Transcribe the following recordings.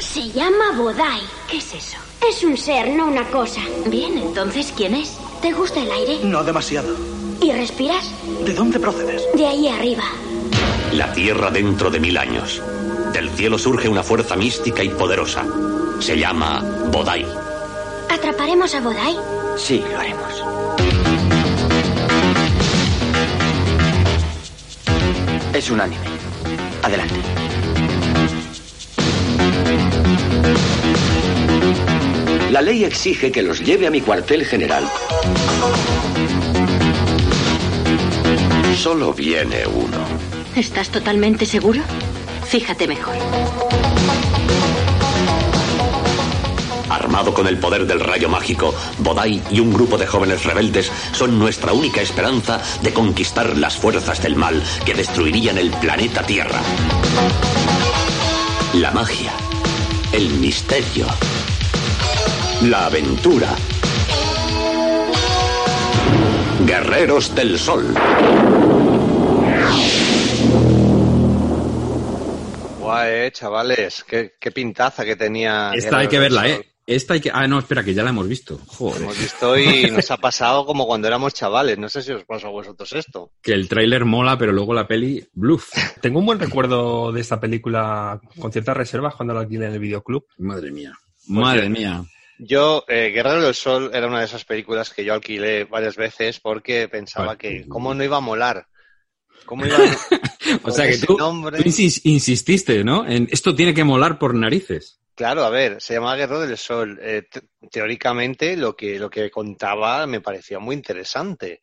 Se llama Bodai. ¿Qué es eso? Es un ser, no una cosa. Bien, entonces, ¿quién es? ¿Te gusta el aire? No demasiado. ¿Y respiras? ¿De dónde procedes? De ahí arriba. La Tierra dentro de mil años. Del cielo surge una fuerza mística y poderosa. Se llama Bodai. ¿Atraparemos a Bodai? Sí, lo haremos. Es un anime. Adelante. La ley exige que los lleve a mi cuartel general. Solo viene uno. ¿Estás totalmente seguro? Fíjate mejor. Armado con el poder del rayo mágico, Bodai y un grupo de jóvenes rebeldes son nuestra única esperanza de conquistar las fuerzas del mal que destruirían el planeta Tierra. La magia, el misterio, la aventura. Guerreros del Sol. Guay, eh, chavales. Qué, qué pintaza que tenía. Esta hay que verla. ¿eh? Esta hay que... Ah, no, espera, que ya la hemos visto. Joder. Hemos visto y nos ha pasado como cuando éramos chavales. No sé si os pasó a vosotros esto. Que el tráiler mola, pero luego la peli, bluff. Tengo un buen recuerdo de esta película con ciertas reservas cuando la alquilé en el videoclub. Madre mía. Madre Oye, mía. Yo, eh, Guerrero del Sol era una de esas películas que yo alquilé varias veces porque pensaba que cómo no iba a molar. ¿Cómo iba a... O sea que tú, nombre- tú insis- insististe, ¿no? En esto tiene que molar por narices. Claro, a ver, se llamaba Guerrero del Sol. Eh, te- teóricamente lo que, lo que contaba me parecía muy interesante.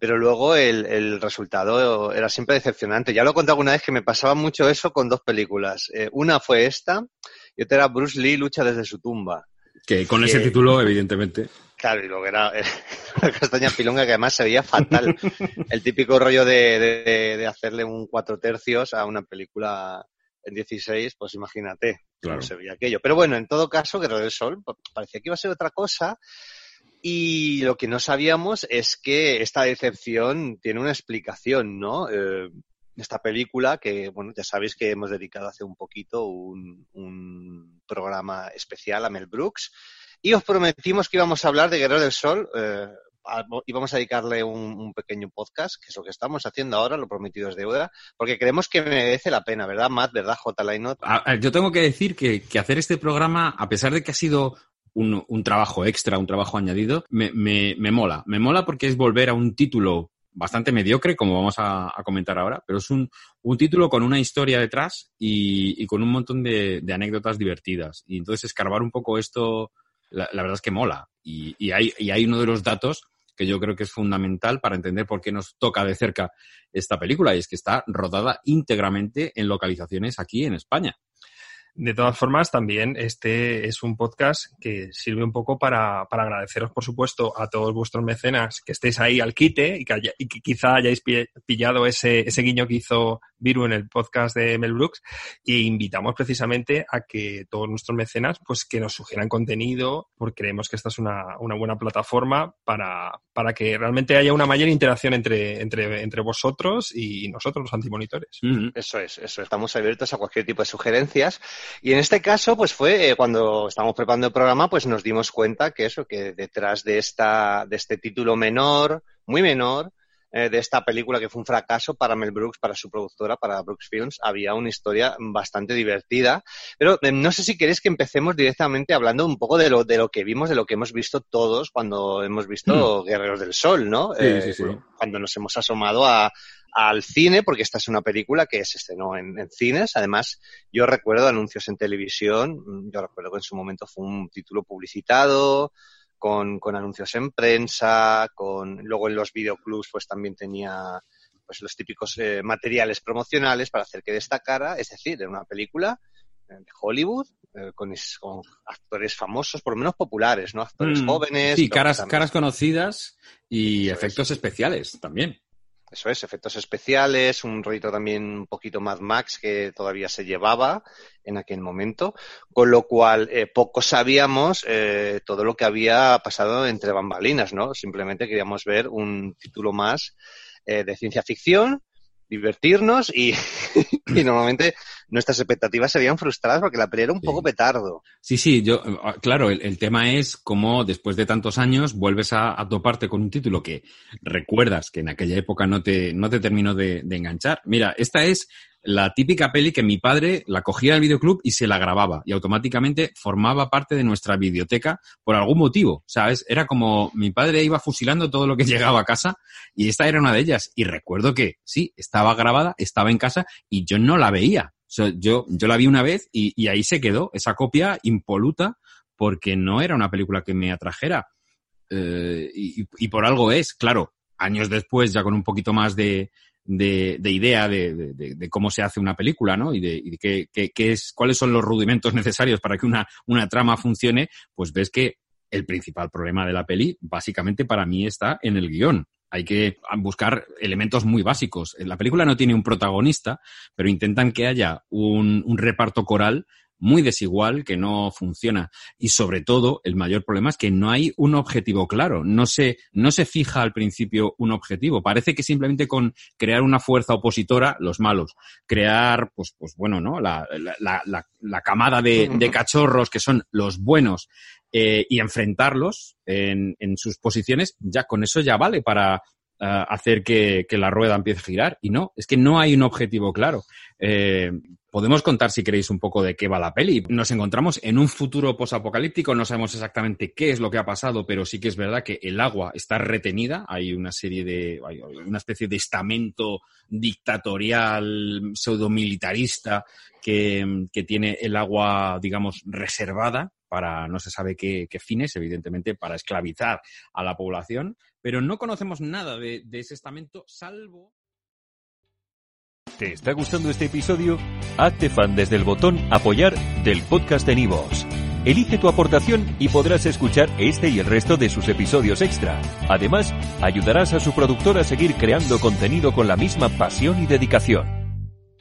Pero luego el, el resultado era siempre decepcionante. Ya lo he contado alguna vez que me pasaba mucho eso con dos películas. Eh, una fue esta y otra era Bruce Lee lucha desde su tumba. Que con ese Que- título, evidentemente. Claro, y luego era eh, una castaña pilonga que además se veía fatal. El típico rollo de, de- de hacerle un cuatro tercios a una película en 16, pues imagínate Claro. se veía aquello. Pero bueno, en todo caso, Guerrero del Sol pa- parecía que iba a ser otra cosa. Y lo que no sabíamos es que esta decepción tiene una explicación, ¿no? Eh, esta película que, bueno, ya sabéis que hemos dedicado hace un poquito un, programa especial a Mel Brooks y os prometimos que íbamos a hablar de Guerrero del Sol eh, a- íbamos a dedicarle un, pequeño podcast, que es lo que estamos haciendo ahora, lo prometido es deuda, porque creemos que merece la pena, ¿verdad, Matt? ¿Verdad, J. Lainot? Yo tengo que decir que, que hacer este programa, a pesar de que ha sido un, un trabajo extra, un trabajo añadido, me, me- me mola. Me mola porque es volver a un título bastante mediocre, como vamos a, comentar ahora, pero es un, un título con una historia detrás y, con un montón de, anécdotas divertidas. Y entonces escarbar un poco esto, la, verdad es que mola. Y hay, y hay uno de los datos que yo creo que es fundamental para entender por qué nos toca de cerca esta película, y es que está rodada íntegramente en localizaciones aquí en España. De todas formas, también este es un podcast que sirve un poco para, para agradeceros, por supuesto, a todos vuestros mecenas que estéis ahí al quite y que, haya- y que quizá hayáis pi- pillado ese, ese guiño que hizo Viru en el podcast de Mel Brooks. Y invitamos precisamente a que todos nuestros mecenas, pues que nos sugieran contenido, porque creemos que esta es una, una buena plataforma para, para que realmente haya una mayor interacción entre, entre, entre vosotros y nosotros, los antimonitores. Eso es, eso. Estamos abiertos a cualquier tipo de sugerencias. Y en este caso, pues fue eh, cuando estábamos preparando el programa, pues nos dimos cuenta que eso, que detrás de esta, de este título menor, muy menor, eh, de esta película que fue un fracaso para Mel Brooks, para su productora, para Brooks Films, había una historia bastante divertida. Pero eh, no sé si queréis que empecemos directamente hablando un poco de lo, de lo que vimos, de lo que hemos visto todos cuando hemos visto Guerreros del Sol, ¿no? Sí, sí, sí. Cuando nos hemos asomado a, al cine, porque esta es una película que se estrenó en, en, cines. Además, yo recuerdo anuncios en televisión, yo recuerdo que en su momento fue un título publicitado, con, con anuncios en prensa, con luego en los videoclubs pues también tenía pues los típicos eh, materiales promocionales para hacer que destacara, es decir, era una película eh, de Hollywood eh, con, con, actores famosos, por lo menos populares, ¿no? Actores mm, jóvenes. Sí, caras, caras conocidas y efectos es. especiales también. Eso es, efectos especiales, un rollito también un poquito más Max que todavía se llevaba en aquel momento, con lo cual eh, poco sabíamos eh, todo lo que había pasado entre bambalinas, ¿no? Simplemente queríamos ver un título más eh, de ciencia ficción divertirnos y, y, normalmente nuestras expectativas se veían frustradas porque la peli era un sí. poco petardo. Sí, sí, yo, ah, claro, el, el, tema es cómo después de tantos años vuelves a, a, toparte con un título que recuerdas que en aquella época no te, no te terminó de, de enganchar. Mira, esta es la típica peli que mi padre la cogía al videoclub y se la grababa y automáticamente formaba parte de nuestra biblioteca por algún motivo, ¿sabes? Era como mi padre iba fusilando todo lo que llegaba a casa y esta era una de ellas. Y recuerdo que sí, estaba grabada, estaba en casa y yo no la veía. Yo, yo la vi una vez y, y ahí se quedó esa copia impoluta porque no era una película que me atrajera. Eh, y, y por algo es, claro, años después, ya con un poquito más de, de, de idea de, de, cómo se hace una película, ¿no? Y de, y qué, qué, qué, es, cuáles son los rudimentos necesarios para que una, una trama funcione, pues ves que el principal problema de la peli, básicamente para mí, está en el guion. Hay que buscar elementos muy básicos. La película no tiene un protagonista, pero intentan que haya un, un reparto coral muy desigual, que no funciona. Y sobre todo, el mayor problema es que no hay un objetivo claro. No se, no se fija al principio un objetivo. Parece que simplemente con crear una fuerza opositora, los malos, crear, pues, pues bueno, ¿no? La, la, la, la camada de, de, cachorros que son los buenos eh, y enfrentarlos en, en sus posiciones, ya con eso ya vale para, Uh, hacer que, que, la rueda empiece a girar. Y no, es que no hay un objetivo claro. Eh, podemos contar, si queréis, un poco de qué va la peli. Nos encontramos en un futuro posapocalíptico, no sabemos exactamente qué es lo que ha pasado, pero sí que es verdad que el agua está retenida. Hay una serie de, hay una especie de estamento dictatorial, pseudomilitarista, que, que tiene el agua, digamos, reservada para no se sabe qué, qué, fines, evidentemente para esclavizar a la población, pero no conocemos nada de, de ese estamento salvo... ¿Te está gustando este episodio? Hazte fan desde el botón apoyar del podcast de Nivos. Elige tu aportación y podrás escuchar este y el resto de sus episodios extra. Además, ayudarás a su productor a seguir creando contenido con la misma pasión y dedicación.